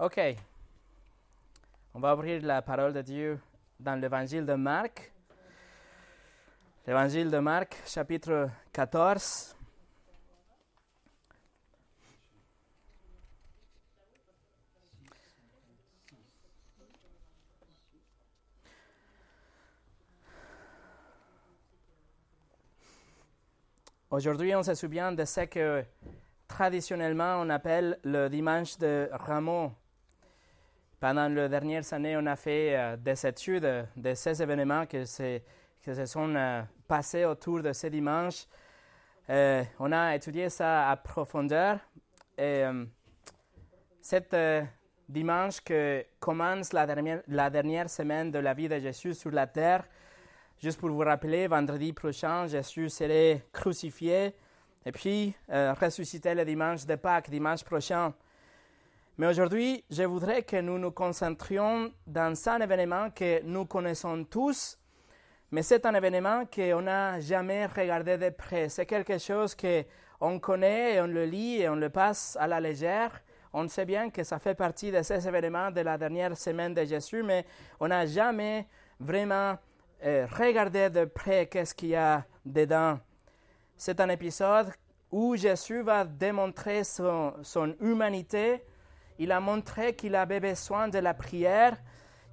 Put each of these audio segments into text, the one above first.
OK. On va ouvrir la parole de Dieu dans l'évangile de Marc. L'évangile de Marc, chapitre 14. Aujourd'hui, on se souvient de ce que traditionnellement on appelle le dimanche de Rameau. Pendant les dernières années, on a fait euh, des études de ces événements que, que se sont euh, passés autour de ce dimanche. Euh, on a étudié ça à profondeur. Et cet dimanche que commence la dernière, la dernière semaine de la vie de Jésus sur la terre, juste pour vous rappeler, vendredi prochain, Jésus serait crucifié et puis ressuscité le dimanche de Pâques, dimanche prochain. Mais aujourd'hui, je voudrais que nous nous concentrions dans un événement que nous connaissons tous, mais c'est un événement qu'on n'a jamais regardé de près. C'est quelque chose qu'on connaît et on le lit et on le passe à la légère. On sait bien que ça fait partie de ces événements de la dernière semaine de Jésus, mais on n'a jamais vraiment euh, regardé de près qu'est-ce qu'il y a dedans. C'est un épisode où Jésus va démontrer son, son humanité, il a montré qu'il avait besoin de la prière.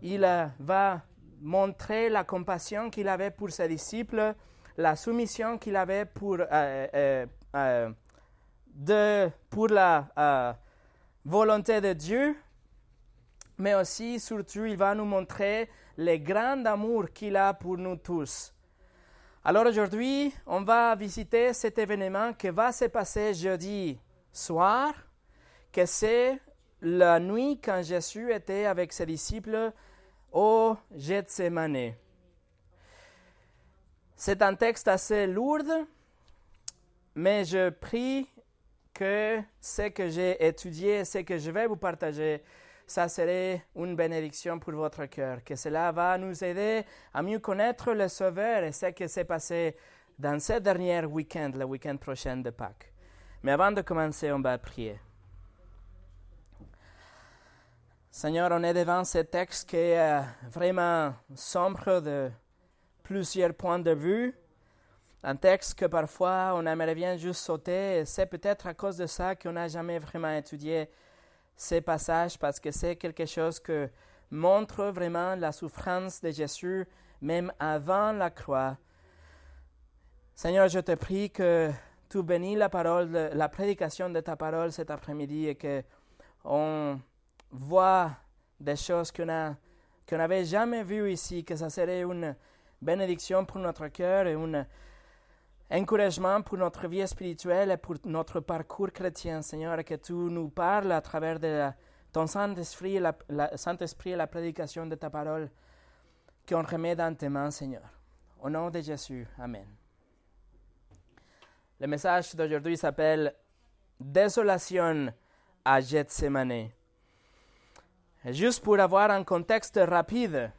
Il euh, va montrer la compassion qu'il avait pour ses disciples, la soumission qu'il avait pour, euh, euh, pour la volonté de Dieu. Mais aussi, surtout, il va nous montrer le grand amour qu'il a pour nous tous. Alors aujourd'hui, on va visiter cet événement qui va se passer jeudi soir, que c'est la nuit quand Jésus était avec ses disciples au Gethsemane. C'est un texte assez lourd, mais je prie que ce que j'ai étudié, ce que je vais vous partager, ça serait une bénédiction pour votre cœur, que cela va nous aider à mieux connaître le Sauveur et ce qui s'est passé dans ce dernier week-end, le week-end prochain de Pâques. Mais avant de commencer, on va prier. Seigneur, on est devant ce texte qui est euh, vraiment sombre de plusieurs points de vue. Un texte que parfois on aimerait bien juste sauter. C'est peut-être à cause de ça qu'on n'a jamais vraiment étudié ces passages parce que c'est quelque chose que montre vraiment la souffrance de Jésus même avant la croix. Seigneur, je te prie que tu bénis la parole, la prédication de ta parole cet après-midi et que on voit des choses qu'on n'avait jamais vues ici, que ça serait une bénédiction pour notre cœur et un encouragement pour notre vie spirituelle et pour notre parcours chrétien, Seigneur, que tu nous parles à travers de ton Saint-Esprit, la, Saint-Esprit et la prédication de ta parole qu'on remet dans tes mains, Seigneur. Au nom de Jésus, Amen. Le message d'aujourd'hui s'appelle Désolation à Gethsemane. Juste pour avoir un contexte rapide,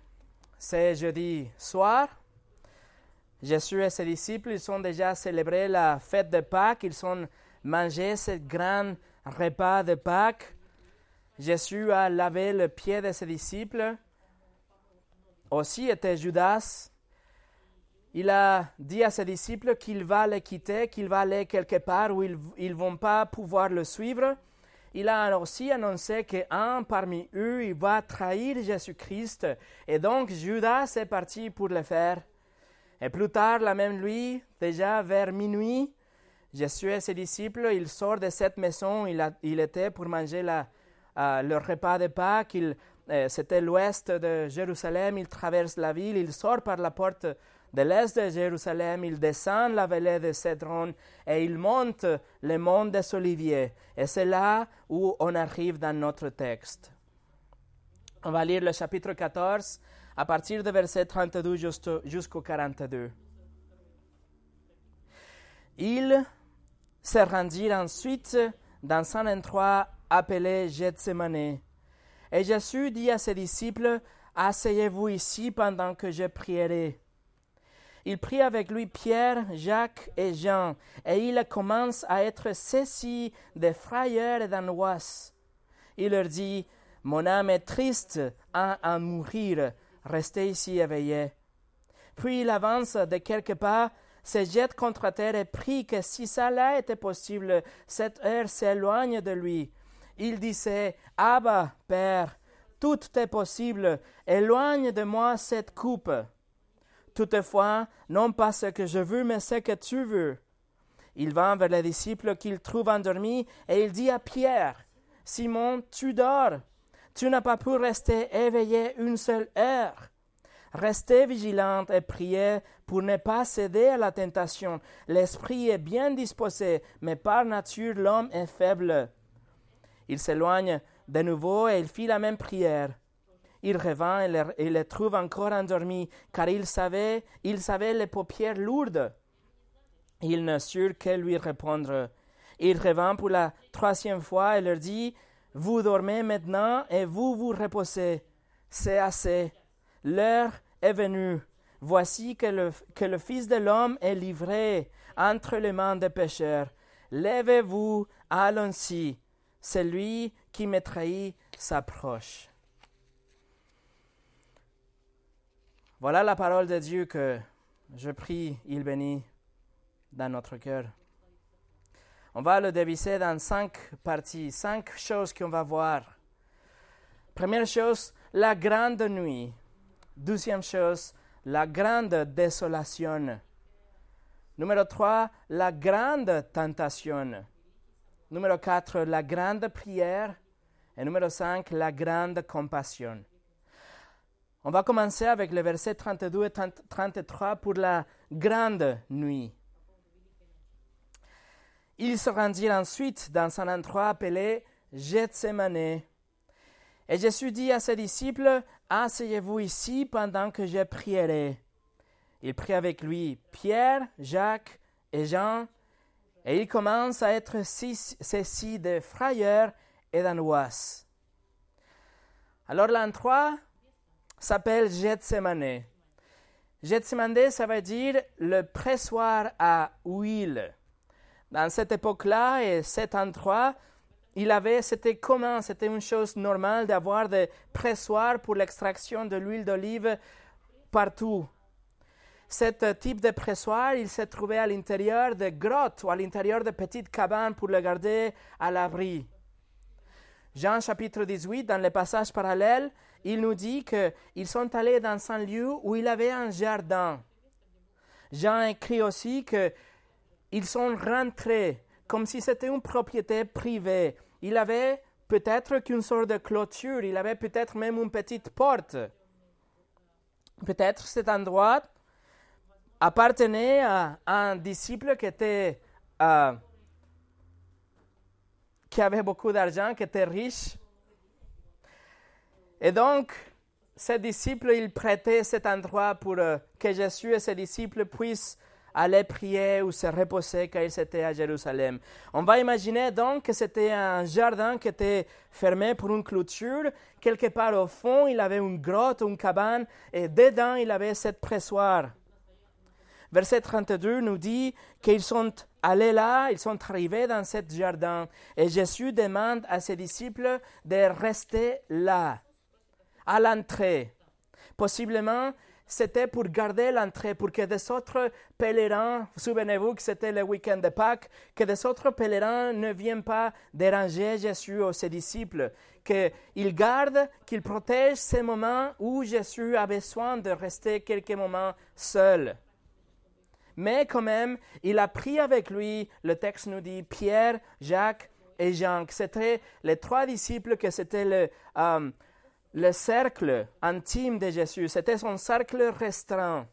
c'est jeudi soir. Jésus et ses disciples, ils ont déjà célébré la fête de Pâques, ils ont mangé ce grand repas de Pâques. Jésus a lavé le pied de ses disciples. Aussi était Judas. Il a dit à ses disciples qu'il va les quitter, qu'il va aller quelque part où ils ne vont pas pouvoir le suivre il a aussi annoncé qu'un parmi eux, il va trahir Jésus-Christ. Et donc Judas est parti pour le faire. Et plus tard, la même nuit, déjà vers minuit, Jésus et ses disciples, ils sortent de cette maison. Il, il était pour manger la, euh, leur repas de Pâques. Euh, c'était l'ouest de Jérusalem. Il traverse la ville. Il sort par la porte de l'est de Jérusalem, il descend la vallée de Cédron et il monte le mont des Oliviers. Et c'est là où on arrive dans notre texte. On va lire le chapitre 14 à partir de verset 32 jusqu'au 42. Il se rendit ensuite dans un endroit appelé Gethsemane. Et Jésus dit à ses disciples, Asseyez-vous ici pendant que je prierai. Il prit avec lui Pierre, Jacques et Jean, et il commence à être saisi de frayeur et d'angoisse. Il leur dit, Mon âme est triste à en mourir. Restez ici éveillé. Puis il avance de quelques pas, se jette contre terre et prie que si cela était possible, cette heure s'éloigne de lui. Il disait, Abba, Père, tout est possible, éloigne de moi cette coupe. Toutefois, non pas ce que je veux, mais ce que tu veux. Il va vers les disciples qu'il trouve endormis et il dit à Pierre, Simon, tu dors. Tu n'as pas pu rester éveillé une seule heure. Restez vigilante et priez pour ne pas céder à la tentation. L'esprit est bien disposé, mais par nature l'homme est faible. Il s'éloigne de nouveau et il fit la même prière. Il revint et les, trouve encore endormis, car il savait, il savait les paupières lourdes. Il ne sut que lui répondre. Il revint pour la troisième fois et leur dit Vous dormez maintenant et vous vous reposez. C'est assez. L'heure est venue. Voici que le, que le Fils de l'homme est livré entre les mains des pécheurs. Levez-vous, allons-y. Celui qui me trahit s'approche. Voilà la parole de Dieu que je prie, il bénit dans notre cœur. On va le diviser dans cinq parties, cinq choses qu'on va voir. Première chose, la grande nuit. Deuxième chose, la grande désolation. Numéro trois, la grande tentation. Numéro quatre, la grande prière. Et numéro cinq, la grande compassion. On va commencer avec le verset 32 et 33 pour la grande nuit. Il se rendit ensuite dans un endroit appelé Gethsemane. Et Jésus dit à ses disciples, Asseyez-vous ici pendant que je prierai. Il prie avec lui Pierre, Jacques et Jean, et il commence à être saisi de frayeur et d'angoisse. Alors l'endroit s'appelle Gethsemane. Gethsemane, ça veut dire le pressoir à huile. Dans cette époque-là et cet endroit, il avait, c'était commun, c'était une chose normale d'avoir des pressoirs pour l'extraction de l'huile d'olive partout. Ce type de pressoir, il se trouvait à l'intérieur de grottes ou à l'intérieur de petites cabanes pour le garder à l'abri. Jean chapitre 18, dans le passage parallèle, il nous dit qu'ils sont allés dans un lieu où il avait un jardin. Jean écrit aussi qu'ils sont rentrés comme si c'était une propriété privée. Il avait peut-être qu'une sorte de clôture, il avait peut-être même une petite porte. Peut-être cet endroit appartenait à un disciple qui était euh, qui avait beaucoup d'argent, qui était riche. Et donc, ses disciples, ils prêtaient cet endroit pour euh, que Jésus et ses disciples puissent aller prier ou se reposer quand ils étaient à Jérusalem. On va imaginer donc que c'était un jardin qui était fermé pour une clôture. Quelque part au fond, il avait une grotte, une cabane, et dedans, il avait cette pressoir. Verset 32 nous dit qu'ils sont allés là, ils sont arrivés dans ce jardin, et Jésus demande à ses disciples de rester là à l'entrée. Possiblement, c'était pour garder l'entrée, pour que des autres pèlerins, souvenez-vous que c'était le week-end de Pâques, que des autres pèlerins ne viennent pas déranger Jésus ou ses disciples, qu'ils gardent, qu'ils protègent ces moments où Jésus a besoin de rester quelques moments seul. Mais quand même, il a pris avec lui, le texte nous dit, Pierre, Jacques et Jean, c'était les trois disciples, que c'était le, euh, le cercle intime de Jésus, c'était son cercle restreint.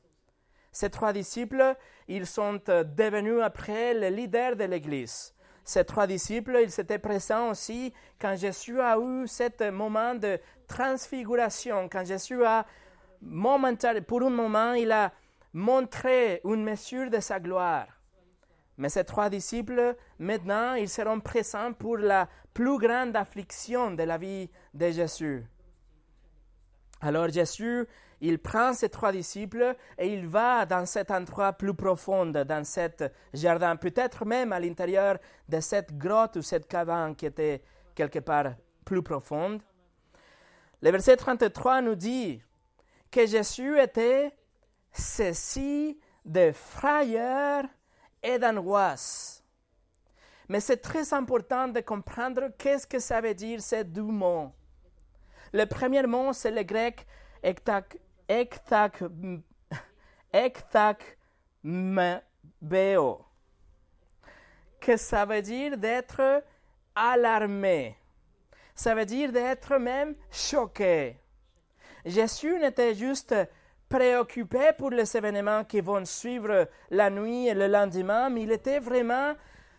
Ces trois disciples, ils sont devenus après les leaders de l'Église. Ces trois disciples, ils étaient présents aussi quand Jésus a eu ce moment de transfiguration, quand Jésus a, pour un moment, il a montré une mesure de sa gloire. Mais ces trois disciples, maintenant, ils seront présents pour la plus grande affliction de la vie de Jésus. Alors Jésus, il prend ses trois disciples et il va dans cet endroit plus profond, dans cet jardin, peut-être même à l'intérieur de cette grotte ou cette cabane qui était quelque part plus profonde. Le verset 33 nous dit que Jésus était ceci de frayeur et d'angoisse. Mais c'est très important de comprendre qu'est-ce que ça veut dire ces deux mots. Le premier mot, c'est le grec ektak, ektak, ektakmeo, que ça veut dire d'être alarmé. Ça veut dire d'être même choqué. Jésus n'était juste préoccupé pour les événements qui vont suivre la nuit et le lendemain, mais il était vraiment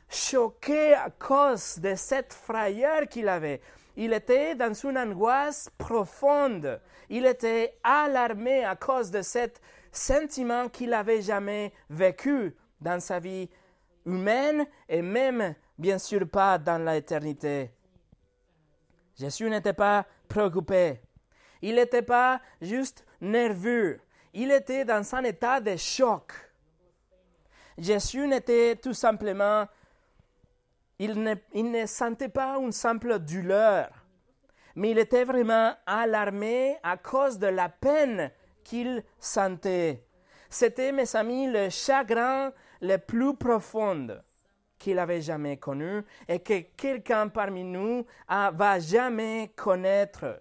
choqué à cause de cette frayeur qu'il avait. Il était dans une angoisse profonde. Il était alarmé à cause de ce sentiment qu'il n'avait jamais vécu dans sa vie humaine et même, bien sûr, pas dans l'éternité. Jésus n'était pas préoccupé. Il n'était pas juste nerveux. Il était dans un état de choc. Jésus n'était tout simplement il ne, sentait pas une simple douleur, mais il était vraiment alarmé à cause de la peine qu'il sentait. C'était, mes amis, le chagrin le plus profond qu'il avait jamais connu et que quelqu'un parmi nous ne va jamais connaître.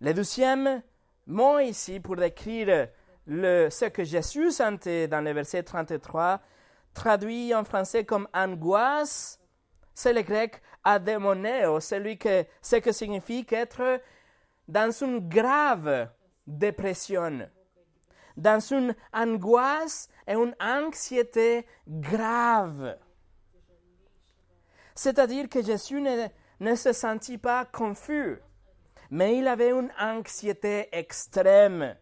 Le deuxième mot ici pour décrire le, ce que Jésus sentait dans le verset 33, traduit en français comme angoisse, c'est le grec adémoneo, celui que, ce que signifie être dans une grave dépression, dans une angoisse et une anxiété grave. C'est-à-dire que Jésus ne, ne se sentit pas confus, mais il avait une anxiété extrême.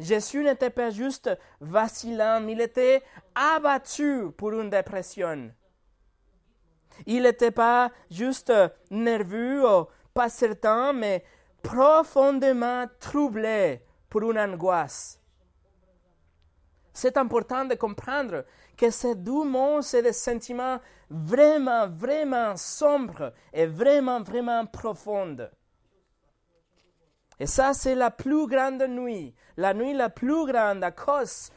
Jésus n'était pas juste vacillant, il était abattu pour une dépression. Il n'était pas juste nerveux ou pas certain, mais profondément troublé pour une angoisse. C'est important de comprendre que ces deux mots, c'est des sentiments vraiment, vraiment sombres et vraiment, vraiment profonds. Et ça, c'est la plus grande nuit, la nuit la plus grande à cause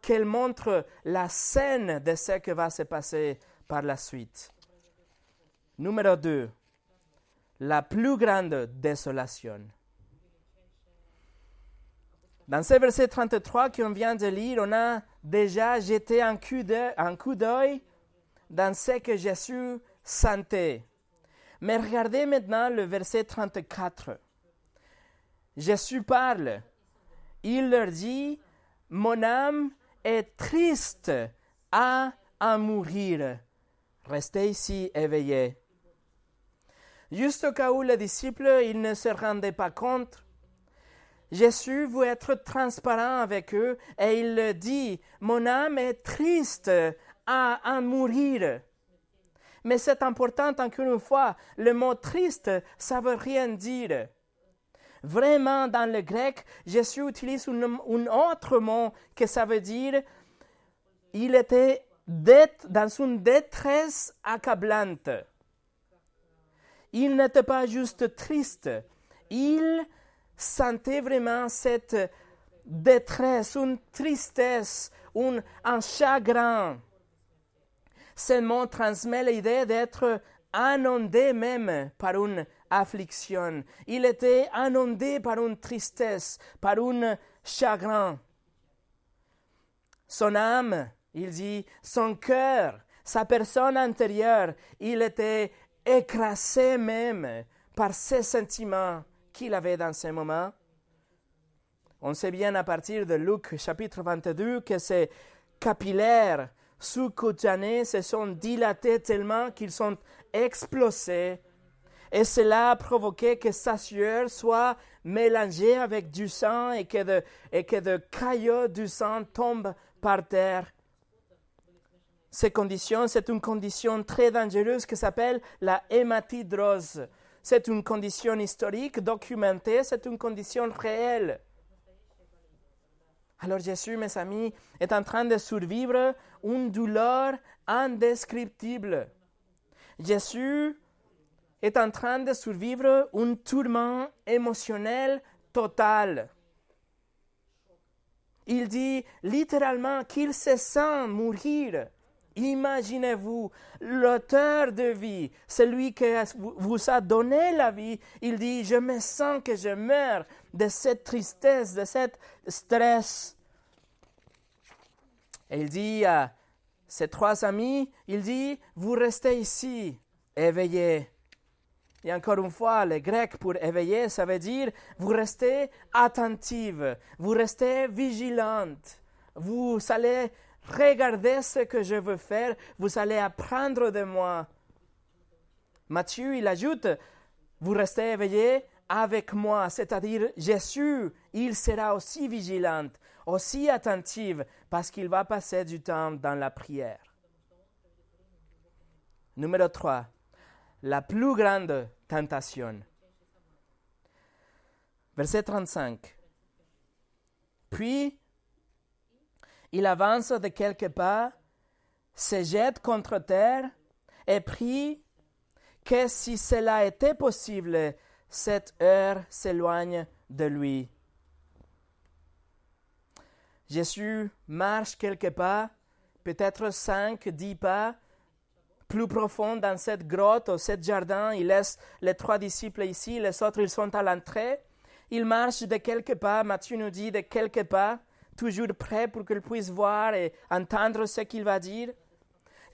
qu'elle montre la scène de ce qui va se passer par la suite. Numéro 2. La plus grande désolation. Dans ce verset 33 qu'on vient de lire, on a déjà jeté un coup d'œil dans ce que Jésus sentait. Mais regardez maintenant le verset 34. Jésus parle. Il leur dit, mon âme est triste à en mourir. Restez ici éveillés. Juste au cas où les disciples ils ne se rendaient pas compte, Jésus veut être transparent avec eux et il leur dit, mon âme est triste à en mourir. Mais c'est important encore une fois, le mot triste, ça veut rien dire. Vraiment, dans le grec, Jésus utilise un, autre mot que ça veut dire il était dans une détresse accablante. Il n'était pas juste triste, il sentait vraiment cette détresse, une tristesse, un, un chagrin. Ce mot transmet l'idée d'être inondé même par une affliction. Il était inondé par une tristesse, par un chagrin. Son âme, il dit, son cœur, sa personne intérieure, il était écrasé même par ces sentiments qu'il avait dans ce moment. On sait bien à partir de Luc chapitre 22 que ces capillaires sous-cutanés se sont dilatés tellement qu'ils sont explosés et cela a provoqué que sa sueur soit mélangée avec du sang et que de, et que de caillots du sang tombent par terre. Ces conditions, c'est une condition très dangereuse qui s'appelle la hématidrose. C'est une condition historique, documentée, c'est une condition réelle. Alors Jésus, mes amis, est en train de survivre une douleur indescriptible. Jésus est en train de survivre un tourment émotionnel total. Il dit littéralement qu'il se sent mourir. Imaginez-vous, l'auteur de vie, celui qui vous a donné la vie, il dit, je me sens que je meurs de cette tristesse, de cet stress. Et il dit à ses trois amis, il dit, vous restez ici, éveillés. Et encore une fois, le grec pour éveiller, ça veut dire vous restez attentive, vous restez vigilante, vous allez regarder ce que je veux faire, vous allez apprendre de moi. Matthieu, il ajoute, vous restez éveillé avec moi, c'est-à-dire Jésus, il sera aussi vigilant, aussi attentive, parce qu'il va passer du temps dans la prière. Numéro 3 la plus grande tentation. Verset 35. Puis, il avance de quelques pas, se jette contre terre et prie que si cela était possible, cette heure s'éloigne de lui. Jésus marche quelques pas, peut-être cinq, dix pas, plus profond dans cette grotte ou ce jardin. Il laisse les trois disciples ici, les autres ils sont à l'entrée. Il marche de quelques pas, Matthieu nous dit de quelques pas, toujours prêt pour qu'ils puissent voir et entendre ce qu'il va dire.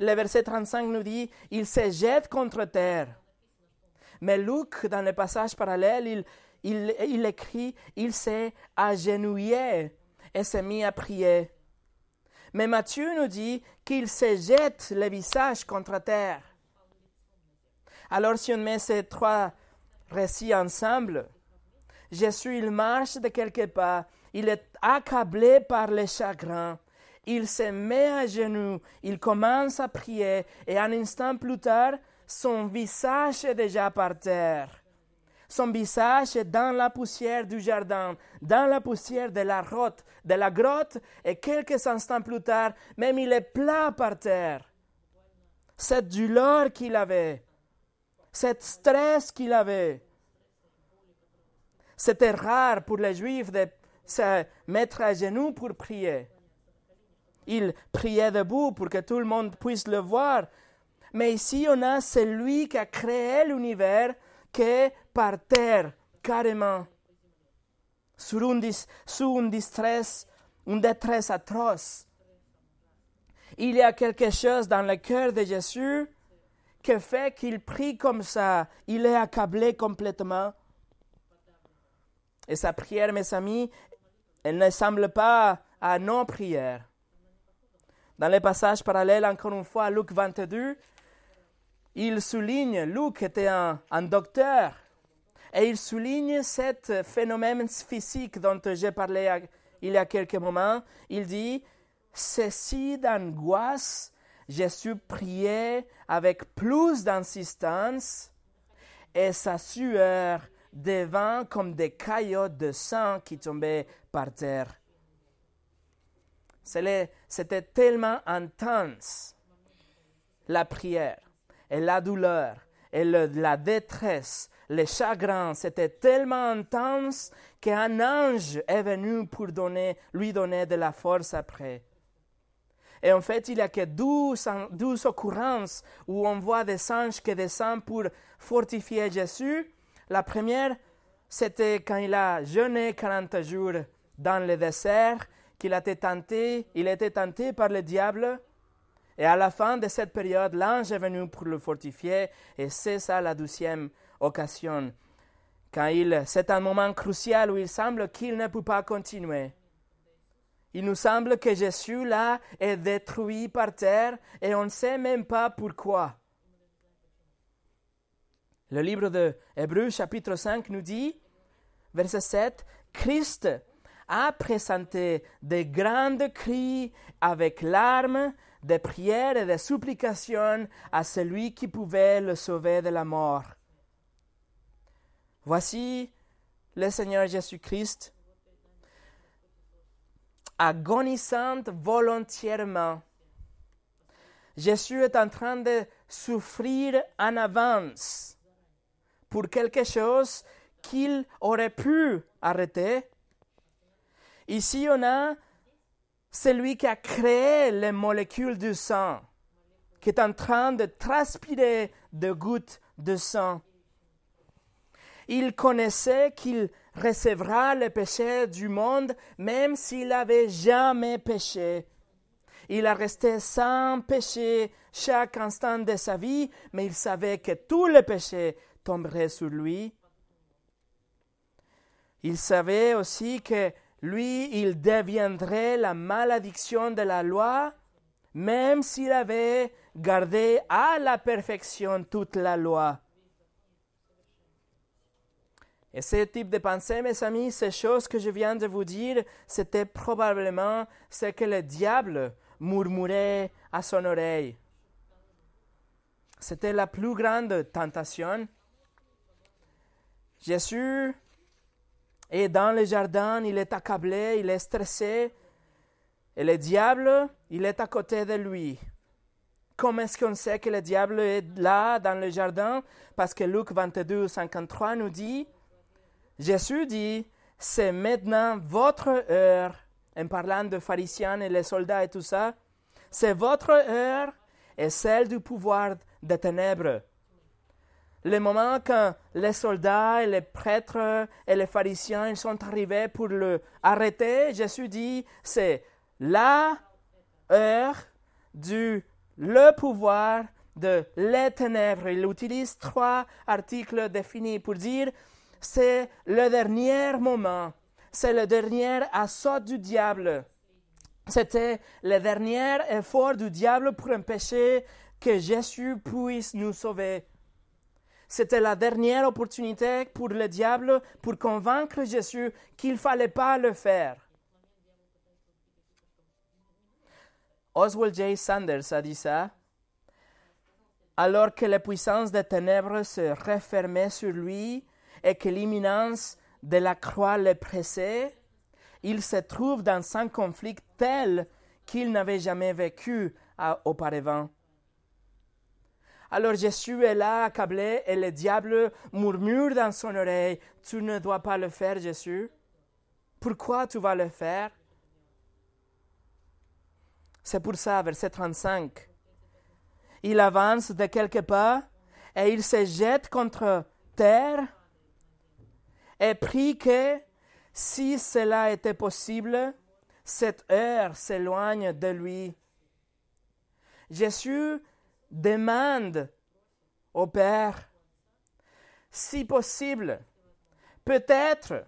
Le verset 35 nous dit, il se jette contre terre. Mais Luc, dans le passage parallèle, il, il, il écrit, il s'est agenouillé et s'est mis à prier. Mais Matthieu nous dit qu'il se jette le visage contre terre. Alors si on met ces trois récits ensemble, Jésus, il marche de quelques pas, il est accablé par le chagrin, il se met à genoux, il commence à prier, et un instant plus tard, son visage est déjà par terre. Son visage dans la poussière du jardin, dans la poussière de la grotte, de la grotte, et quelques instants plus tard, même il est plat par terre. Cette douleur qu'il avait, cette stress qu'il avait, c'était rare pour les Juifs de se mettre à genoux pour prier. Il priait debout pour que tout le monde puisse le voir. Mais ici, on a celui qui a créé l'univers que par terre, carrément, sur une, sous une distress, une détresse atroce. Il y a quelque chose dans le cœur de Jésus qui fait qu'il prie comme ça. Il est accablé complètement. Et sa prière, mes amis, elle ne semble pas à nos prières. Dans les passages parallèles, encore une fois, Luc 22, il souligne, Luc était un, docteur, et il souligne ce phénomène physique dont j'ai parlé il y a quelques moments. Il dit, ceci d'angoisse, Jésus priait avec plus d'insistance et sa sueur devint comme des caillots de sang qui tombaient par terre. C'était tellement intense, la prière et la douleur et la détresse, le chagrin, c'était tellement intense qu'un ange est venu pour donner, lui donner de la force après. Et en fait, il n'y a que douze, douze occurrences où on voit des anges qui descendent pour fortifier Jésus. La première, c'était quand il a jeûné 40 jours dans le désert, qu'il a été tenté, il était tenté par le diable. Et à la fin de cette période, l'ange est venu pour le fortifier, et c'est ça la douzième occasion. Quand il, c'est un moment crucial où il semble qu'il ne peut pas continuer. Il nous semble que Jésus là est détruit par terre et on ne sait même pas pourquoi. Le livre de Hébreux chapitre 5 nous dit, verset 7, Christ a présenté de grandes cris avec larmes des prières et des supplications à celui qui pouvait le sauver de la mort. Voici le Seigneur Jésus-Christ agonisant volontairement. Jésus est en train de souffrir en avance pour quelque chose qu'il aurait pu arrêter. Ici, on a celui qui a créé les molécules du sang, qui est en train de transpirer de gouttes de sang. Il connaissait qu'il recevra le péché du monde même s'il n'avait jamais péché. Il a resté sans péché chaque instant de sa vie, mais il savait que tout le péché tomberait sur lui. Il savait aussi que lui, il deviendrait la malédiction de la loi, même s'il avait gardé à la perfection toute la loi. Et ce type de pensée, mes amis, ces choses que je viens de vous dire, c'était probablement ce que le diable murmurait à son oreille. C'était la plus grande tentation. Jésus est dans le jardin, il est accablé, il est stressé, et le diable, il est à côté de lui. Comment est-ce qu'on sait que le diable est là dans le jardin? Parce que Luc 22, 53 nous dit, Jésus dit, c'est maintenant votre heure, en parlant de pharisiens et les soldats et tout ça, c'est votre heure et celle du pouvoir des ténèbres. Le moment quand les soldats et les prêtres et les pharisiens ils sont arrivés pour le arrêter, Jésus dit, c'est la heure du le pouvoir de les ténèbres. Il utilise trois articles définis pour dire c'est le dernier moment, c'est le dernier assaut du diable. C'était le dernier effort du diable pour empêcher que Jésus puisse nous sauver. C'était la dernière opportunité pour le diable pour convaincre Jésus qu'il ne fallait pas le faire. Oswald J. Sanders a dit ça. Alors que la puissance des ténèbres se refermait sur lui, et que l'imminence de la croix le pressait, il se trouve dans un conflit tel qu'il n'avait jamais vécu auparavant. Alors Jésus est là, accablé, et le diable murmure dans son oreille, Tu ne dois pas le faire, Jésus. Pourquoi tu vas le faire C'est pour ça, verset 35. Il avance de quelques pas et il se jette contre terre et prie que, si cela était possible, cette heure s'éloigne de lui. Jésus demande au Père, si possible, peut-être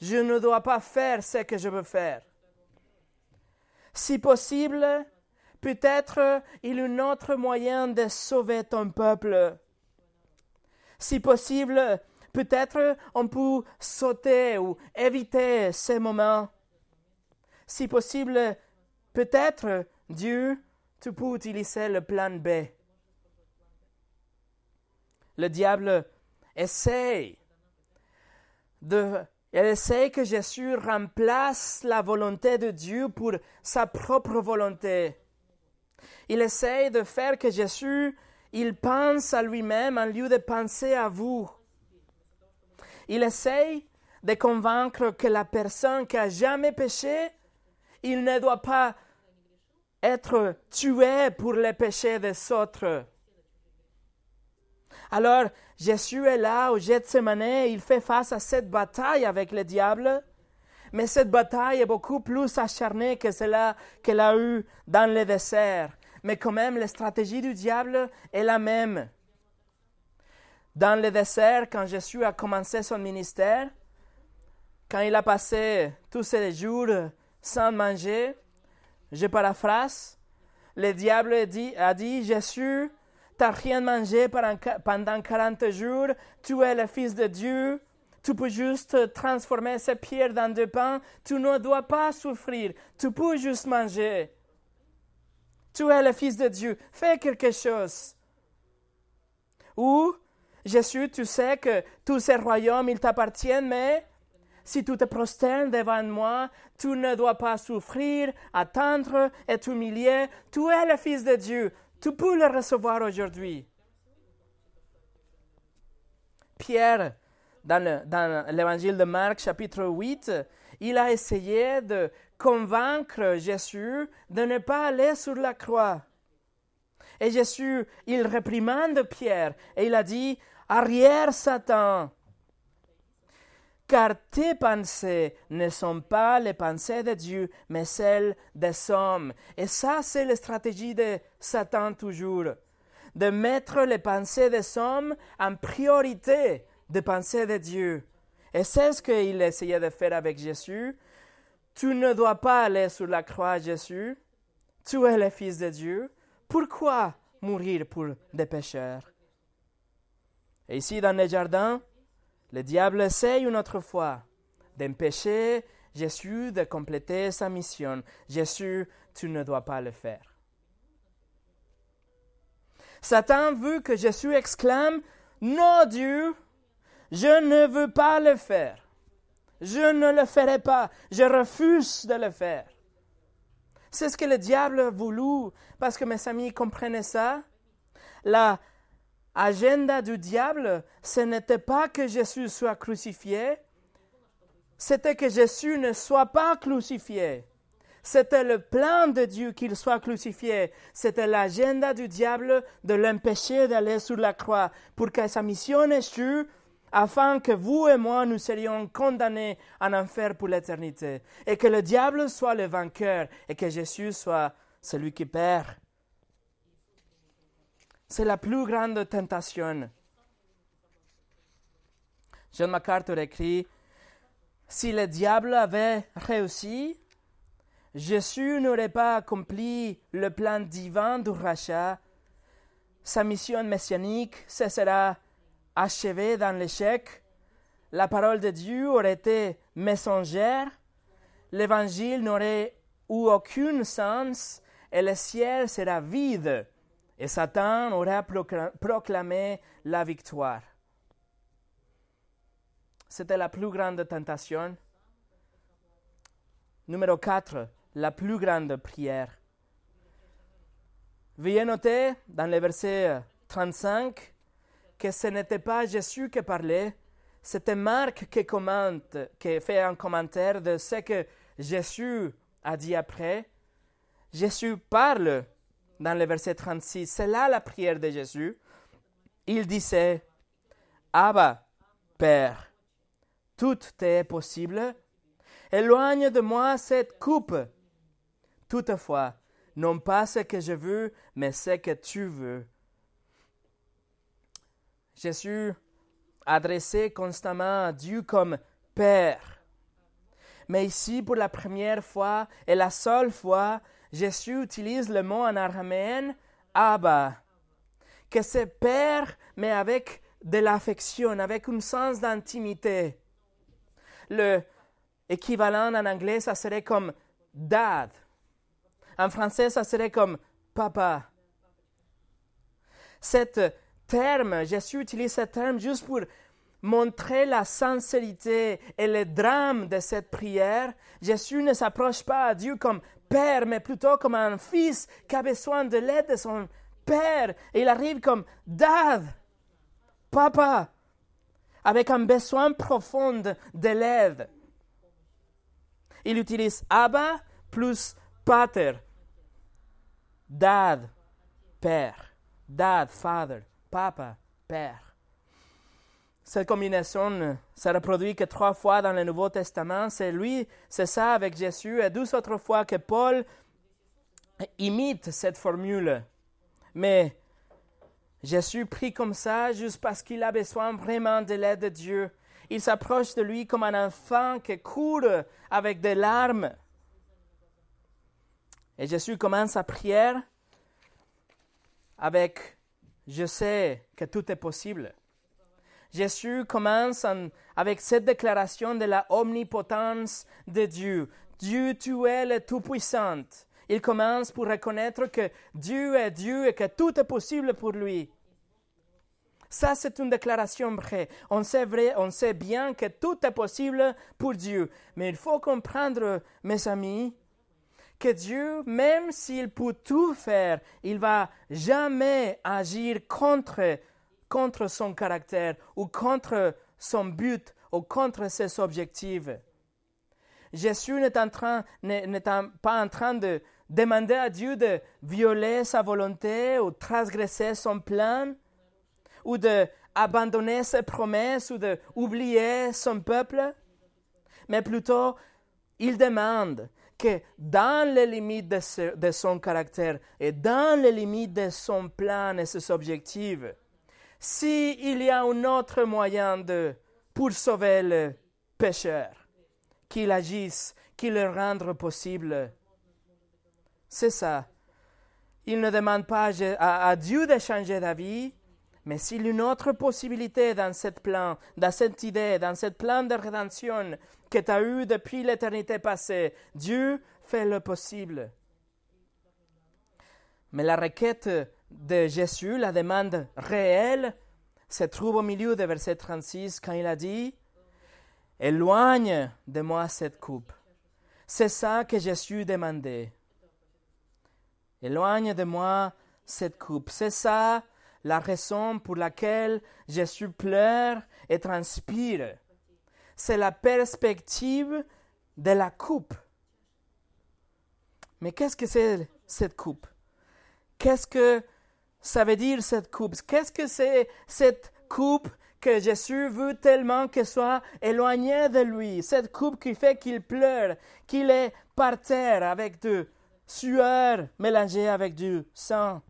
je ne dois pas faire ce que je veux faire. Si possible, peut-être il y a un autre moyen de sauver ton peuple. Si possible, Peut-être on peut sauter ou éviter ces moments. Si possible, peut-être, Dieu, tu utiliser le plan B. Le diable essaie de essaie que Jésus remplace la volonté de Dieu pour sa propre volonté. Il essaie de faire que Jésus, il pense à lui-même en lieu de penser à vous. Il essaye de convaincre que la personne qui a jamais péché, il ne doit pas être tué pour les péchés des autres. Alors, Jésus est là au Gethsemane, il fait face à cette bataille avec le diable, mais cette bataille est beaucoup plus acharnée que celle qu'elle a eue dans le désert. Mais quand même, la stratégie du diable est la même. Dans le désert, quand Jésus a commencé son ministère, quand il a passé tous ces jours sans manger, je paraphrase, le diable a dit, Jésus, tu n'as rien mangé pendant 40 jours, tu es le Fils de Dieu, tu peux juste transformer ces pierres dans du pain, tu ne dois pas souffrir, tu peux juste manger. Tu es le Fils de Dieu, fais quelque chose. Ou Jésus, tu sais que tous ces royaumes, ils t'appartiennent, mais si tu te prosternes devant moi, tu ne dois pas souffrir, attendre et t'humilier. Tu es le Fils de Dieu. Tu peux le recevoir aujourd'hui. Pierre, dans l'évangile de Marc chapitre 8, il a essayé de convaincre Jésus de ne pas aller sur la croix. Et Jésus, il réprimande Pierre et il a dit, Arrière Satan, car tes pensées ne sont pas les pensées de Dieu, mais celles des hommes. Et ça, c'est la stratégie de Satan toujours, de mettre les pensées des hommes en priorité des pensées de Dieu. Et c'est ce qu'il essayait de faire avec Jésus. Tu ne dois pas aller sur la croix, Jésus. Tu es le Fils de Dieu. Pourquoi mourir pour des pécheurs? Et ici, dans le jardin, le diable essaye une autre fois d'empêcher Jésus de compléter sa mission. Jésus, tu ne dois pas le faire. Satan veut que Jésus exclame, Non Dieu, je ne veux pas le faire. Je ne le ferai pas. Je refuse de le faire. C'est ce que le diable a voulu, parce que mes amis comprenaient ça? La agenda du diable, ce n'était pas que Jésus soit crucifié, c'était que Jésus ne soit pas crucifié. C'était le plan de Dieu qu'il soit crucifié. C'était l'agenda du diable de l'empêcher d'aller sur la croix pour que sa mission échoue afin que vous et moi nous serions condamnés en enfer pour l'éternité, et que le diable soit le vainqueur, et que Jésus soit celui qui perd. C'est la plus grande tentation. John MacArthur écrit, Si le diable avait réussi, Jésus n'aurait pas accompli le plan divin du rachat. Sa mission messianique cessera achevé dans l'échec, la parole de Dieu aurait été messengère, l'évangile n'aurait eu aucun sens et le ciel sera vide et Satan aurait proclamé la victoire. C'était la plus grande tentation. Numéro 4, la plus grande prière. Veuillez noter dans le verset 35 que ce n'était pas Jésus qui parlait, c'était Marc qui commente, qui fait un commentaire de ce que Jésus a dit après. Jésus parle dans le verset 36. C'est là la prière de Jésus. Il disait, Abba, Père, tout est possible. Éloigne de moi cette coupe. Toutefois, non pas ce que je veux, mais ce que tu veux. Jésus adressait constamment à Dieu comme Père. Mais ici, pour la première fois et la seule fois, Jésus utilise le mot en araméen Abba, que c'est Père, mais avec de l'affection, avec un sens d'intimité. Le équivalent en anglais, ça serait comme Dad. En français, ça serait comme Papa. Cette terme, Jésus utilise ce terme juste pour montrer la sincérité et le drame de cette prière. Jésus ne s'approche pas à Dieu comme Père, mais plutôt comme un fils qui a besoin de l'aide de son Père. Il arrive comme Dad, Papa, avec un besoin profond de l'aide. Il utilise Abba plus Pater. Dad, Père. Dad, Father papa, père. Cette combinaison se reproduit que trois fois dans le Nouveau Testament. C'est lui, c'est ça avec Jésus, et douze autres fois que Paul imite cette formule. Mais Jésus prie comme ça juste parce qu'il a besoin vraiment de l'aide de Dieu. Il s'approche de lui comme un enfant qui court avec des larmes. Et Jésus commence sa prière avec je sais que tout est possible. Jésus commence avec cette déclaration de la omnipotence de Dieu. Dieu, tu es le Tout-Puissant. Il commence pour reconnaître que Dieu est Dieu et que tout est possible pour lui. Ça, c'est une déclaration vraie. On sait, vrai, on sait bien que tout est possible pour Dieu. Mais il faut comprendre, mes amis, que Dieu, même s'il peut tout faire, il va jamais agir contre, contre son caractère ou contre son but ou contre ses objectifs. Jésus n'est pas en train de demander à Dieu de violer sa volonté ou transgresser son plan ou d'abandonner ses promesses ou d'oublier son peuple, mais plutôt il demande que dans les limites de, de, son caractère et dans les limites de son plan et ses objectifs, s'il y a un autre moyen de, pour sauver le pécheur, qu'il agisse, qu'il le rende possible. C'est ça. Il ne demande pas à, Dieu de changer d'avis, mais s'il y a une autre possibilité dans ce plan, dans cette idée, dans ce plan de rédemption que tu as eu depuis l'éternité passée, Dieu fait le possible. Mais la requête de Jésus, la demande réelle, se trouve au milieu de verset 36 quand il a dit Éloigne de moi cette coupe. C'est ça que Jésus demandait. Éloigne de moi cette coupe. C'est ça la raison pour laquelle Jésus pleure et transpire. C'est la perspective de la coupe. Mais qu'est-ce que c'est cette coupe? Qu'est-ce que ça veut dire cette coupe. Qu'est-ce que c'est cette coupe que Jésus veut tellement qu'elle soit éloignée de lui? Cette coupe qui fait qu'il pleure, qu'il est par terre avec du sueur mélangée avec du sang.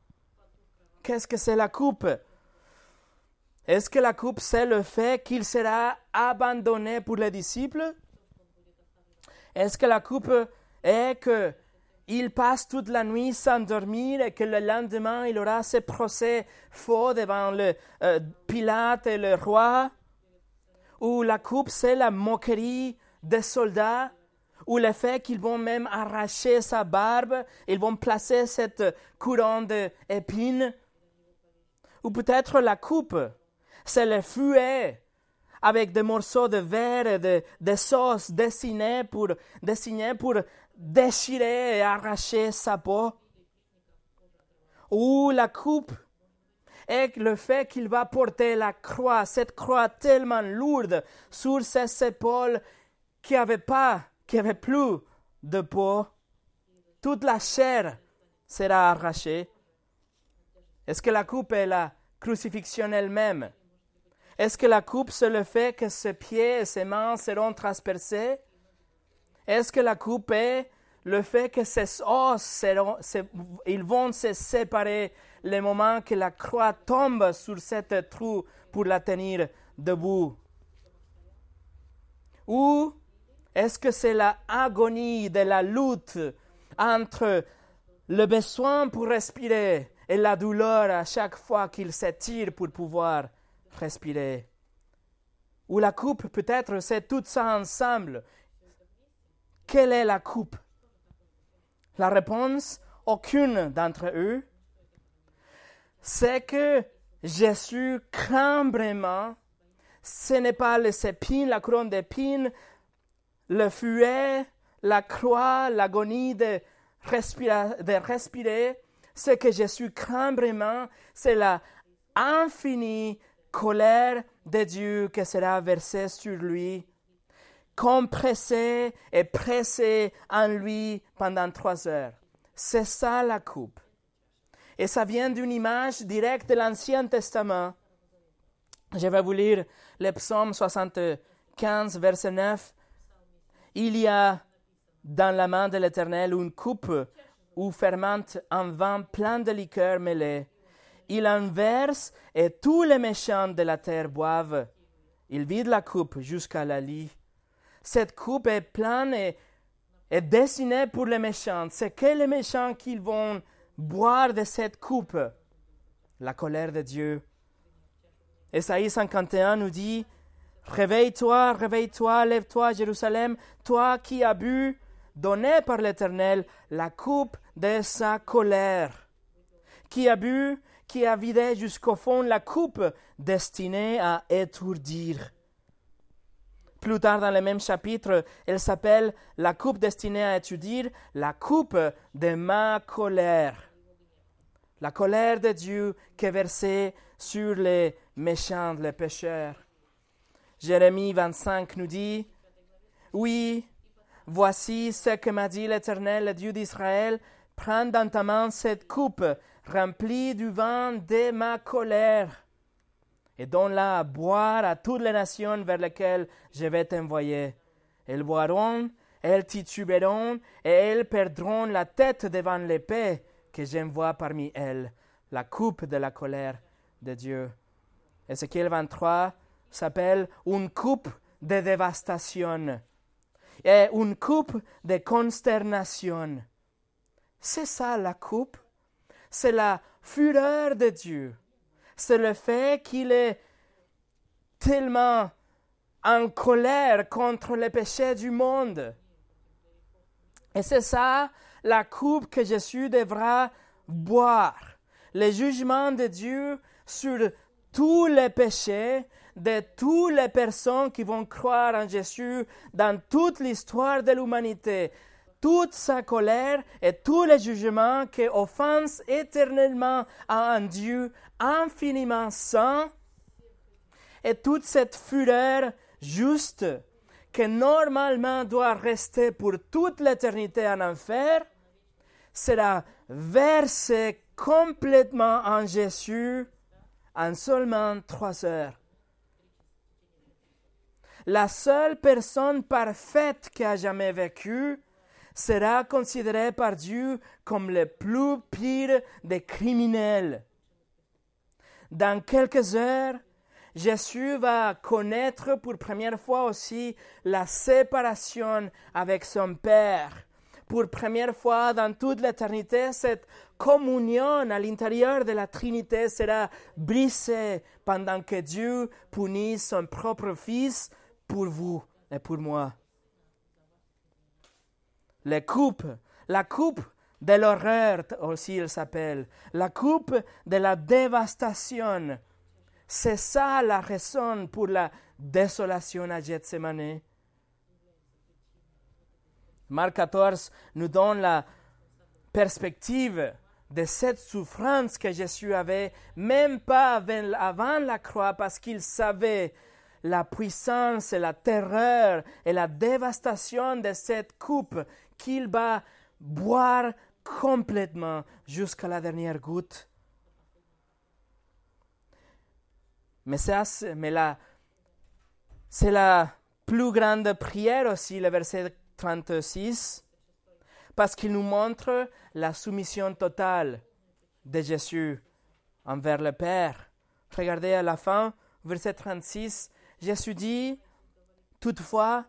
Qu'est-ce que c'est la coupe? Est-ce que la coupe, c'est le fait qu'il sera abandonné pour les disciples? Est-ce que la coupe est que il passe toute la nuit sans dormir et que le lendemain il aura ses procès faux devant le euh, Pilate et le roi, ou la coupe c'est la moquerie des soldats, ou le fait qu'ils vont même arracher sa barbe, ils vont placer cette couronne d'épines, ou peut-être la coupe, c'est le fouet avec des morceaux de verre et de, sauce pour, dessinés pour déchirer et arracher sa peau. Ou la coupe et le fait qu'il va porter la croix, cette croix tellement lourde sur ses épaules qu'il n'y avait pas, qu'il n'y avait plus de peau. Toute la chair sera arrachée. Est-ce que la coupe est la crucifixion elle-même? Est-ce que la coupe, c'est le fait que ses pieds et ses mains seront transpercés? Est-ce que la coupe est le fait que ces os ils vont se séparer le moment que la croix tombe sur cette trou pour la tenir debout? Ou est-ce que c'est la agonie de la lutte entre le besoin pour respirer et la douleur à chaque fois qu'il s'étire pour pouvoir respirer? Ou la coupe, peut-être, c'est tout ça ensemble. Quelle est la coupe? La réponse, aucune d'entre eux. C'est que Jésus craint vraiment. Ce n'est pas les épines, la couronne d'épines, le fouet, la croix, l'agonie de, de respirer. Ce que Jésus craint vraiment, c'est la infinie colère de Dieu qui sera versée sur lui compressé et pressé en lui pendant trois heures. C'est ça la coupe. Et ça vient d'une image directe de l'Ancien Testament. Je vais vous lire le psaume 75, verset 9. Il y a dans la main de l'Éternel une coupe où fermente un vin plein de liqueur mêlée. Il en verse et tous les méchants de la terre boivent. Il vide la coupe jusqu'à la lit cette coupe est pleine et, est destinée pour les méchants. C'est que les méchants qui vont boire de cette coupe La colère de Dieu. Esaïe 51 nous dit Réveille-toi, réveille-toi, lève-toi, Jérusalem, toi qui as bu, donné par l'Éternel, la coupe de sa colère. Qui a bu, qui a vidé jusqu'au fond la coupe destinée à étourdir. Plus tard dans le même chapitre, elle s'appelle La coupe destinée à étudier la coupe de ma colère. La colère de Dieu qui est versée sur les méchants, les pécheurs. Jérémie 25 nous dit, Oui, voici ce que m'a dit l'Éternel, le Dieu d'Israël, prends dans ta main cette coupe remplie du vin de ma colère, et donne-la à boire à toutes les nations vers lesquelles je vais t'envoyer. Elles boiront, elles tituberont, et elles perdront la tête devant l'épée que j'envoie parmi elles, la coupe de la colère de Dieu. Ézéchiel 23 s'appelle une coupe de dévastation et une coupe de consternation. C'est ça la coupe. C'est la fureur de Dieu. C'est le fait qu'il est tellement en colère contre les péchés du monde. Et c'est ça la coupe que Jésus devra boire. Le jugement de Dieu sur tous les péchés de toutes les personnes qui vont croire en Jésus dans toute l'histoire de l'humanité. Toute sa colère et tous les jugements qui offensent éternellement à un Dieu infiniment saint et toute cette fureur juste que normalement doit rester pour toute l'éternité en enfer sera versée complètement en Jésus en seulement trois heures. La seule personne parfaite qui a jamais vécu sera considérée par Dieu comme le plus pire des criminels. Dans quelques heures, Jésus va connaître pour première fois aussi la séparation avec son Père. Pour première fois dans toute l'éternité, cette communion à l'intérieur de la Trinité sera brisée pendant que Dieu punit son propre Fils pour vous et pour moi. La coupe, la coupe de l'horreur aussi il s'appelle, la coupe de la dévastation. C'est ça la raison pour la désolation à Gethsemane. Marc 14 nous donne la perspective de cette souffrance que Jésus avait, même pas avant la croix, parce qu'il savait la puissance et la terreur et la dévastation de cette coupe qu'il va boire complètement jusqu'à la dernière goutte. Mais, ça, mais la, c'est la plus grande prière aussi, le verset 36, parce qu'il nous montre la soumission totale de Jésus envers le Père. Regardez à la fin, verset 36, Jésus dit, toutefois,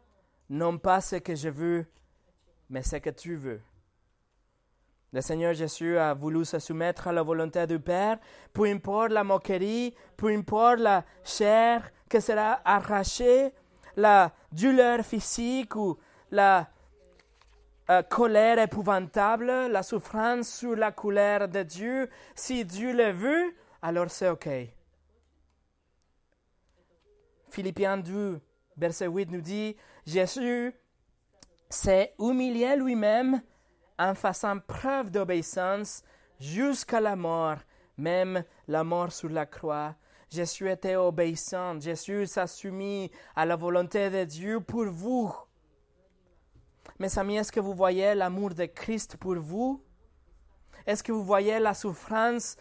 non pas ce que je veux, mais ce que tu veux. Le Seigneur Jésus a voulu se soumettre à la volonté du Père, peu importe la moquerie, peu importe la chair que sera arrachée, la douleur physique ou la euh, colère épouvantable, la souffrance sous la colère de Dieu. Si Dieu le veut, alors c'est OK. Philippiens 2, verset 8 nous dit, Jésus s'est humilié lui-même en faisant preuve d'obéissance jusqu'à la mort, même la mort sur la croix. Jésus était obéissant, Jésus s'est à la volonté de Dieu pour vous. Mes amis, est-ce que vous voyez l'amour de Christ pour vous? Est-ce que vous voyez la souffrance?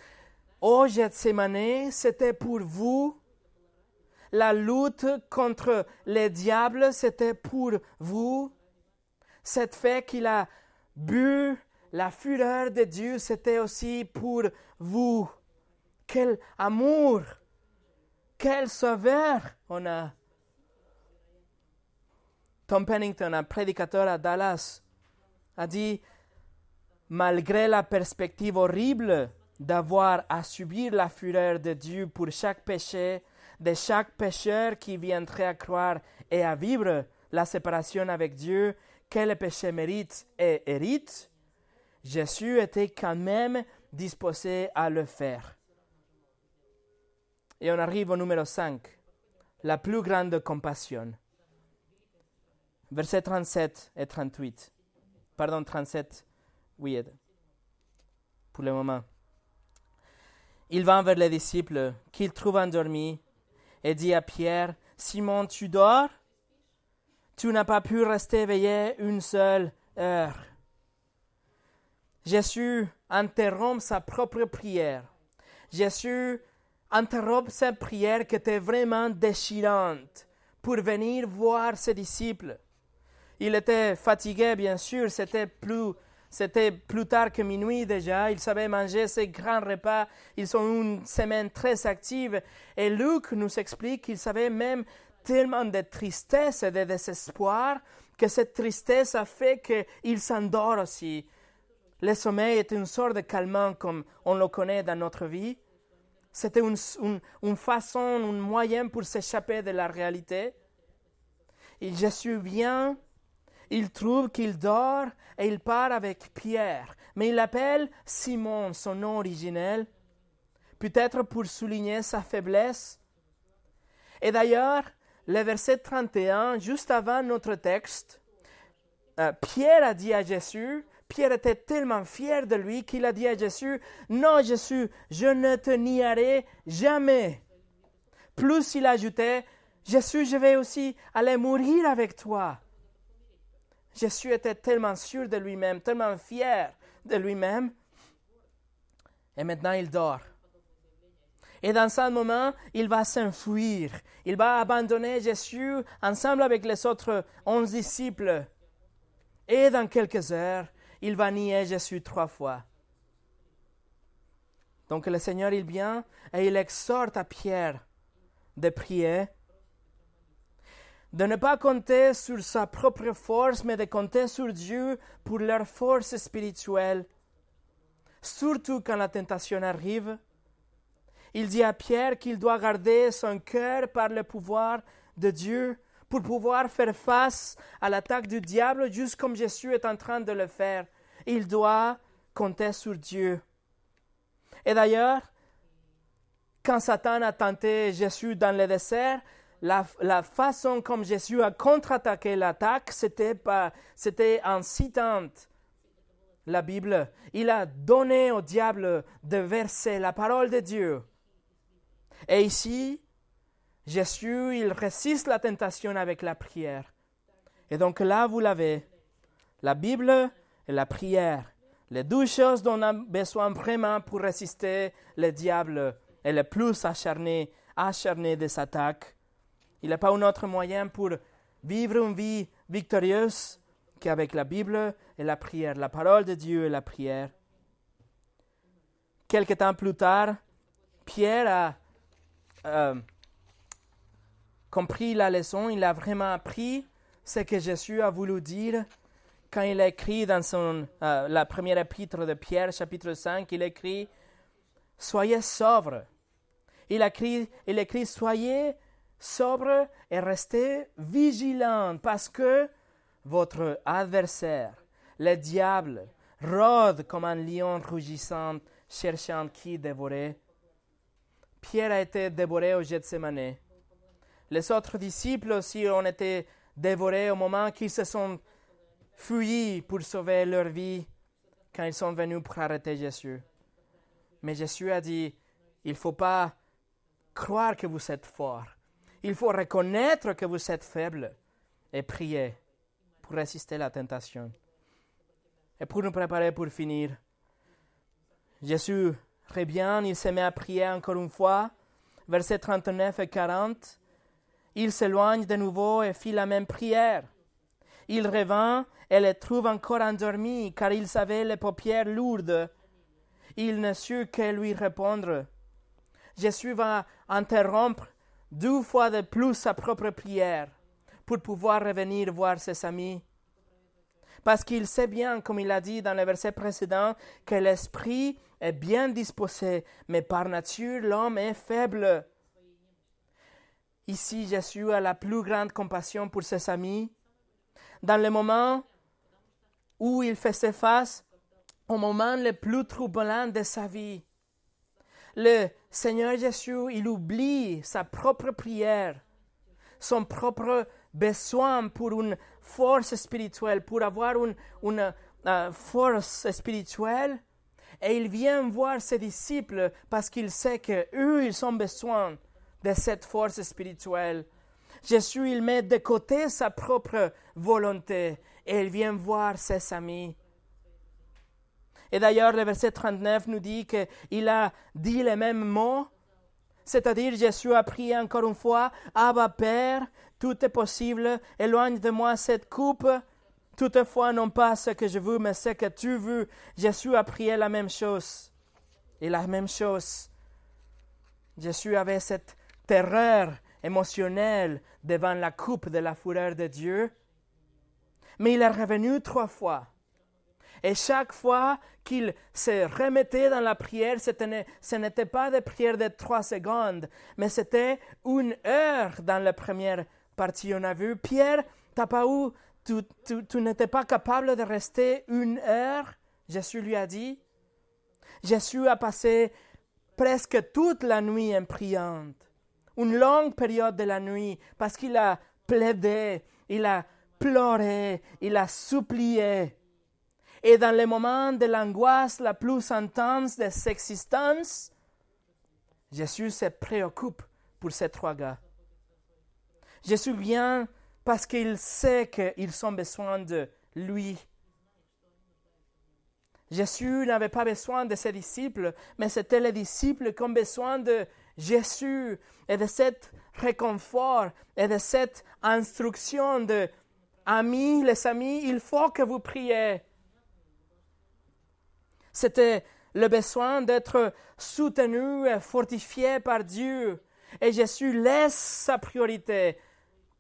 Au Gethsemane? C'était pour vous la lutte contre les diables, c'était pour vous. Cette fait qu'il a bu la fureur de Dieu, c'était aussi pour vous. Quel amour, quel sauveur on a. Tom Pennington, un prédicateur à Dallas, a dit, malgré la perspective horrible d'avoir à subir la fureur de Dieu pour chaque péché, de chaque pécheur qui viendrait à croire et à vivre la séparation avec Dieu que le péché mérite et hérite, Jésus était quand même disposé à le faire. Et on arrive au numéro 5, la plus grande compassion. Versets 37 et 38. Pardon, 37, oui, pour le moment. il va vers les disciples qu'il trouve endormis et dit à Pierre, Simon, tu dors? Tu n'as pas pu rester éveillé une seule heure. Jésus interrompt sa propre prière. Jésus interrompt sa prière qui était vraiment déchirante pour venir voir ses disciples. Il était fatigué, bien sûr, c'était plus, c'était plus tard que minuit déjà, il savait manger ses grands repas, ils ont une semaine très active, et Luc nous explique qu'il savait même tellement de tristesse et de désespoir que cette tristesse a fait qu'il s'endort aussi. Le sommeil est une sorte de calmant comme on le connaît dans notre vie. C'était une, façon, un moyen pour s'échapper de la réalité. Et Jésus vient, il trouve qu'il dort et il part avec Pierre. Mais il l'appelle Simon, son nom originel, peut-être pour souligner sa faiblesse. Et d'ailleurs, le verset 31, juste avant notre texte, euh, Pierre a dit à Jésus, Pierre était tellement fier de lui qu'il a dit à Jésus, Non Jésus, je ne te nierai jamais. Plus il ajoutait, Jésus, je vais aussi aller mourir avec toi. Jésus était tellement sûr de lui-même, tellement fier de lui-même. Et maintenant il dort. Et dans ce moment, il va s'enfuir. Il va abandonner Jésus ensemble avec les autres onze disciples. Et dans quelques heures, il va nier Jésus trois fois. Donc le Seigneur, il vient et il exhorte à Pierre de prier, de ne pas compter sur sa propre force, mais de compter sur Dieu pour leur force spirituelle, surtout quand la tentation arrive. Il dit à Pierre qu'il doit garder son cœur par le pouvoir de Dieu pour pouvoir faire face à l'attaque du diable, juste comme Jésus est en train de le faire. Il doit compter sur Dieu. Et d'ailleurs, quand Satan a tenté Jésus dans le désert, la, façon comme Jésus a contre-attaqué l'attaque, c'était, pas, c'était en citant la Bible. Il a donné au diable de verser la parole de Dieu. Et ici, Jésus, il résiste la tentation avec la prière. Et donc là, vous l'avez. La Bible et la prière. Les deux choses dont on a besoin vraiment pour résister le diable et le plus acharné, acharné des attaques. Il n'y a pas un autre moyen pour vivre une vie victorieuse qu'avec la Bible et la prière, la parole de Dieu et la prière. Quelque temps plus tard, Pierre a euh, compris la leçon, il a vraiment appris ce que Jésus a voulu dire quand il écrit dans son, euh, la première épître de Pierre, chapitre 5, il écrit Soyez sobres. Il écrit, il écrit Soyez sobres et restez vigilants parce que votre adversaire, le diable, rôde comme un lion rugissant, cherchant qui dévorer. Pierre a été dévoré au Gethsemane. Les autres disciples aussi ont été dévorés au moment qu'ils se sont fuyis pour sauver leur vie quand ils sont venus pour arrêter Jésus. Mais Jésus a dit, il ne faut pas croire que vous êtes fort. Il faut reconnaître que vous êtes faible et prier pour résister à la tentation. Et pour nous préparer pour finir, Jésus revient, il se met à prier encore une fois, versets 39 et 40. Il s'éloigne de nouveau et fit la même prière. Il revint et les trouve encore endormis, car il savait les paupières lourdes. Il ne sut que lui répondre. Jésus va interrompre deux fois de plus sa propre prière pour pouvoir revenir voir ses amis. Parce qu'il sait bien, comme il a dit dans le verset précédent, que l'esprit est bien disposé, mais par nature l'homme est faible. Ici, Jésus a la plus grande compassion pour ses amis dans le moment où il faisait face au moment le plus troublant de sa vie. Le Seigneur Jésus, il oublie sa propre prière, son propre besoin pour une force spirituelle, pour avoir une, une euh, force spirituelle, et il vient voir ses disciples parce qu'il sait qu'eux, ils ont besoin de cette force spirituelle. Jésus, il met de côté sa propre volonté et il vient voir ses amis. Et d'ailleurs, le verset 39 nous dit qu'il a dit les mêmes mots, c'est-à-dire Jésus a prié encore une fois, Abba Père, tout est possible, éloigne de moi cette coupe. Toutefois, non pas ce que je veux, mais ce que tu veux. Jésus a prié la même chose. Et la même chose. Jésus avait cette terreur émotionnelle devant la coupe de la fureur de Dieu. Mais il est revenu trois fois. Et chaque fois qu'il se remettait dans la prière, ce n'était pas des prières de trois secondes, mais c'était une heure dans la première partie. On a vu, Pierre, t'as tu, n'étais pas capable de rester une heure, Jésus lui a dit. Jésus a passé presque toute la nuit en priant, une longue période de la nuit, parce qu'il a plaidé, il a pleuré, il a supplié. Et dans les moments de l'angoisse la plus intense de sa existence, Jésus se préoccupe pour ces trois gars. Jésus vient parce qu'il sait qu'ils ont besoin de lui. Jésus n'avait pas besoin de ses disciples, mais c'était les disciples qui ont besoin de Jésus et de cet réconfort et de cette instruction de amis, les amis, il faut que vous priez. C'était le besoin d'être soutenu et fortifié par Dieu. Et Jésus laisse sa priorité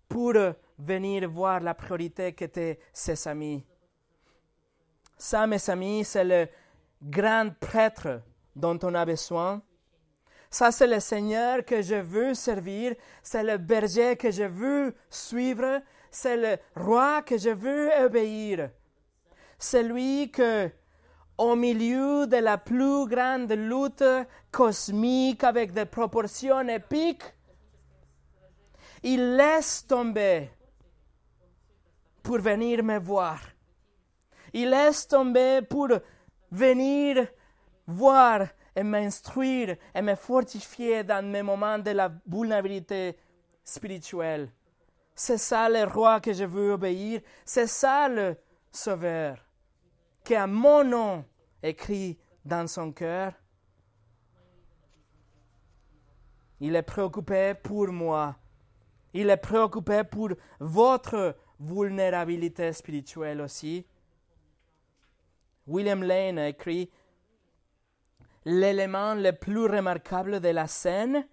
pour venir voir la priorité qu'étaient ses amis. Ça, mes amis, c'est le grand prêtre dont on a besoin. Ça, c'est le Seigneur que je veux servir. C'est le berger que je veux suivre. C'est le roi que je veux obéir. C'est lui que au milieu de la plus grande lutte cosmique avec des proportions épiques, il laisse tomber pour venir me voir. Il laisse tomber pour venir voir et m'instruire et me fortifier dans mes moments de la vulnérabilité spirituelle. C'est ça le roi que je veux obéir. C'est ça le sauveur qui a mon nom écrit dans son cœur. Il est préoccupé pour moi. Il est préoccupé pour votre vulnérabilité spirituelle aussi. William Lane a écrit L'élément le plus remarquable de la scène,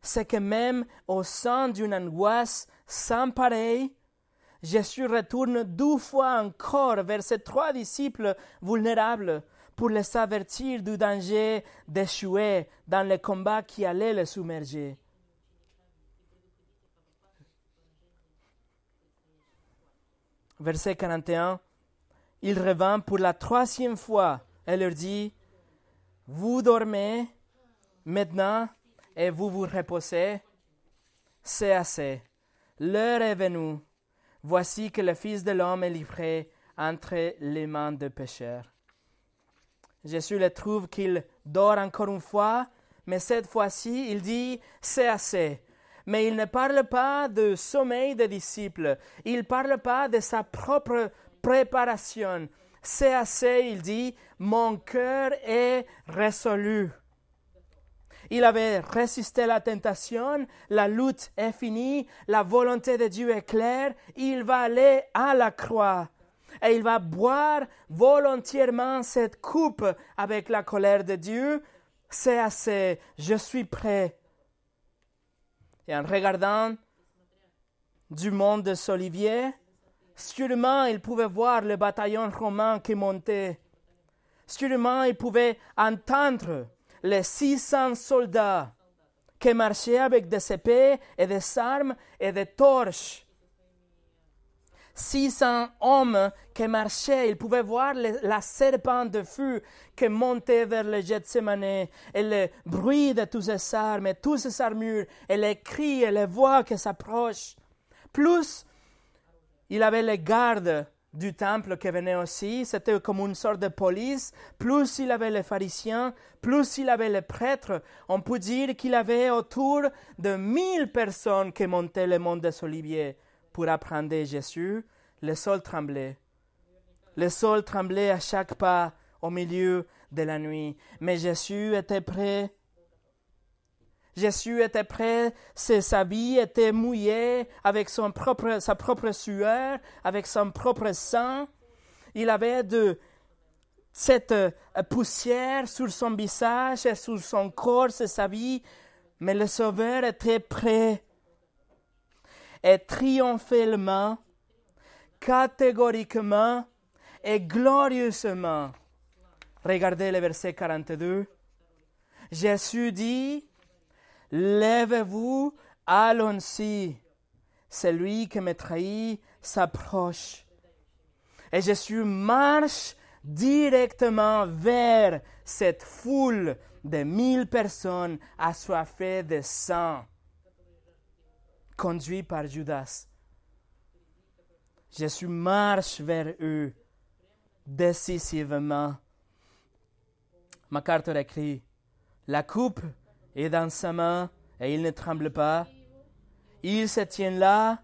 c'est que même au sein d'une angoisse sans pareille, Jésus retourne deux fois encore vers ses trois disciples vulnérables pour les avertir du danger d'échouer dans le combat qui allait les submerger. Verset 41, il revint pour la troisième fois et leur dit, Vous dormez maintenant et vous vous reposez, c'est assez. L'heure est venue Voici que le Fils de l'homme est livré entre les mains des pécheurs. Jésus le trouve qu'il dort encore une fois, mais cette fois-ci, il dit, c'est assez. Mais il ne parle pas de sommeil des disciples, il ne parle pas de sa propre préparation. C'est assez, il dit, mon cœur est résolu. Il avait résisté à la tentation, la lutte est finie, la volonté de Dieu est claire, il va aller à la croix et il va boire volontairement cette coupe avec la colère de Dieu. C'est assez, je suis prêt. Et en regardant du monde de Solivier, sûrement il pouvait voir le bataillon romain qui montait. Sûrement il pouvait entendre les 600 soldats qui marchaient avec des épées et des armes et des torches. 600 hommes qui marchaient, ils pouvaient voir la serpent de feu qui montait vers le Gethsemane et le bruit de toutes ces armes et toutes ces armures et les cris et les voix qui s'approchent. Plus, il avait les gardes du temple qui venait aussi. C'était comme une sorte de police. Plus il avait les pharisiens, plus il avait les prêtres. On peut dire qu'il avait autour de mille personnes qui montaient le mont des Oliviers pour apprendre Jésus. Le sol tremblait. Le sol tremblait à chaque pas au milieu de la nuit. Mais Jésus était prêt Jésus était prêt, sa vie était mouillée avec son propre, sa propre sueur, avec son propre sang. Il avait de cette euh, poussière sur son visage et sur son corps, sa vie, mais le Sauveur était prêt. Et triomphalement, catégoriquement et glorieusement. Regardez le verset 42. Jésus dit, Lèvez-vous, allons-y. Celui qui me trahit s'approche. Et Jésus marche directement vers cette foule de mille personnes assoiffées de sang, conduit par Judas. Jésus marche vers eux décisivement. MacArthur écrit La coupe et dans sa main, et il ne tremble pas. Il se tient là,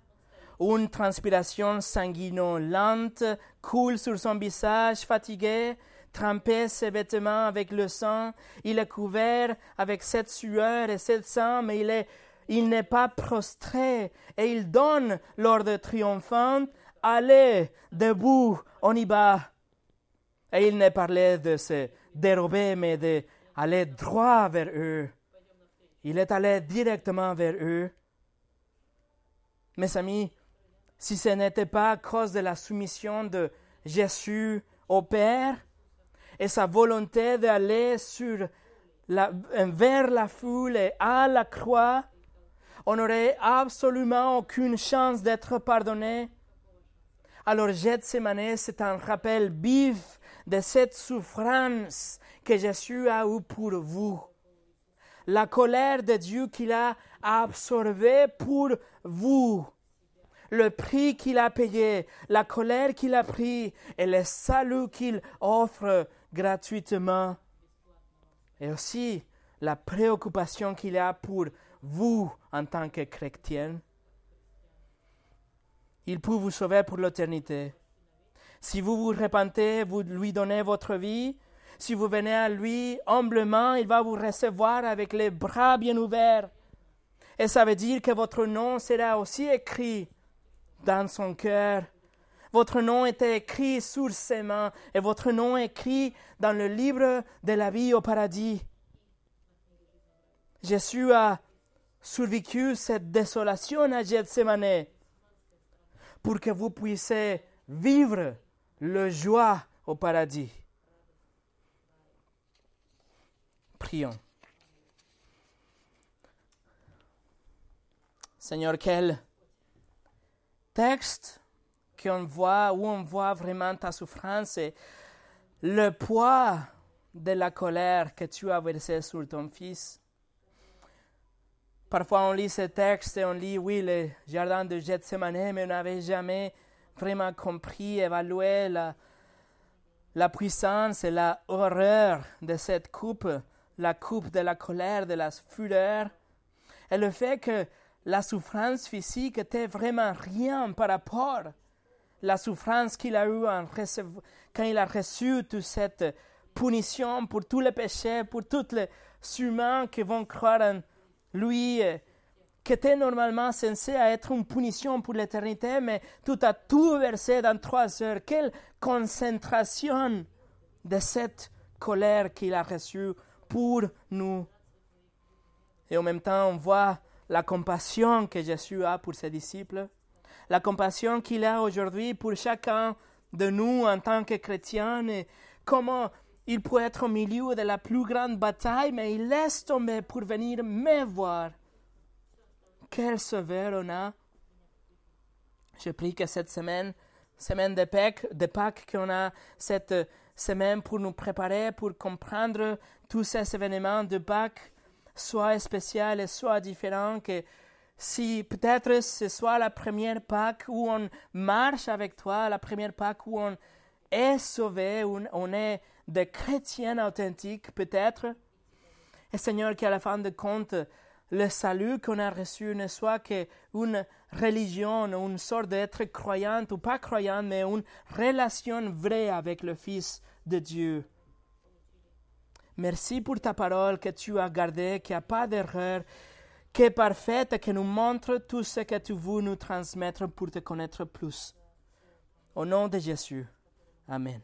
une transpiration sanguinolente coule sur son visage fatigué, trempé ses vêtements avec le sang. Il est couvert avec cette sueur et cette sang, mais il est il n'est pas prostré et il donne l'ordre triomphant Allez, debout, on y va. Et il ne parlait de se dérober, mais d'aller droit vers eux. Il est allé directement vers eux. Mes amis, si ce n'était pas à cause de la soumission de Jésus au Père et sa volonté d'aller sur la, vers la foule et à la croix, on n'aurait absolument aucune chance d'être pardonné. Alors Gethsemane, c'est un rappel vif de cette souffrance que Jésus a eue pour vous la colère de Dieu qu'il a absorbée pour vous, le prix qu'il a payé, la colère qu'il a pris et le salut qu'il offre gratuitement. Et aussi la préoccupation qu'il a pour vous en tant que chrétien. Il peut vous sauver pour l'éternité. Si vous vous repentez, vous lui donnez votre vie, si vous venez à lui humblement, il va vous recevoir avec les bras bien ouverts. Et ça veut dire que votre nom sera aussi écrit dans son cœur. Votre nom était écrit sur ses mains et votre nom écrit dans le livre de la vie au paradis. Jésus a survécu cette désolation à Gethsemane pour que vous puissiez vivre le joie au paradis. Prions. Seigneur, quel texte qu'on voit, où on voit vraiment ta souffrance et le poids de la colère que tu as versé sur ton Fils. Parfois, on lit ce texte et on lit, oui, le jardin de Gethsemane, mais on n'avait jamais vraiment compris, évalué la, la puissance et la horreur de cette coupe la coupe de la colère, de la fureur, et le fait que la souffrance physique était vraiment rien par rapport à la souffrance qu'il a eue quand il a reçu toute cette punition pour tous les péchés, pour tous les humains qui vont croire en lui, qui était normalement censé être une punition pour l'éternité, mais tout a tout versé dans trois heures. Quelle concentration de cette colère qu'il a reçue pour nous. Et en même temps, on voit la compassion que Jésus a pour ses disciples, la compassion qu'il a aujourd'hui pour chacun de nous en tant que chrétiens, et comment il peut être au milieu de la plus grande bataille, mais il laisse tomber pour venir me voir. Quel sauveur on a. Je prie que cette semaine, semaine de Pâques, de Pâques qu'on a cette semaine pour nous préparer, pour comprendre tous ces événements de Pâques, soit spéciaux et soit différents, que si peut-être ce soit la première Pâque où on marche avec toi, la première Pâque où on est sauvé, où on est des chrétiens authentiques, peut-être. Et Seigneur, qu'à la fin de compte, le salut qu'on a reçu ne soit qu'une religion, une sorte d'être croyante ou pas croyante, mais une relation vraie avec le Fils de Dieu. Merci pour ta parole que tu as gardée, qu'il n'y a pas d'erreur, qui est parfaite qui nous montre tout ce que tu veux nous transmettre pour te connaître plus. Au nom de Jésus. Amen.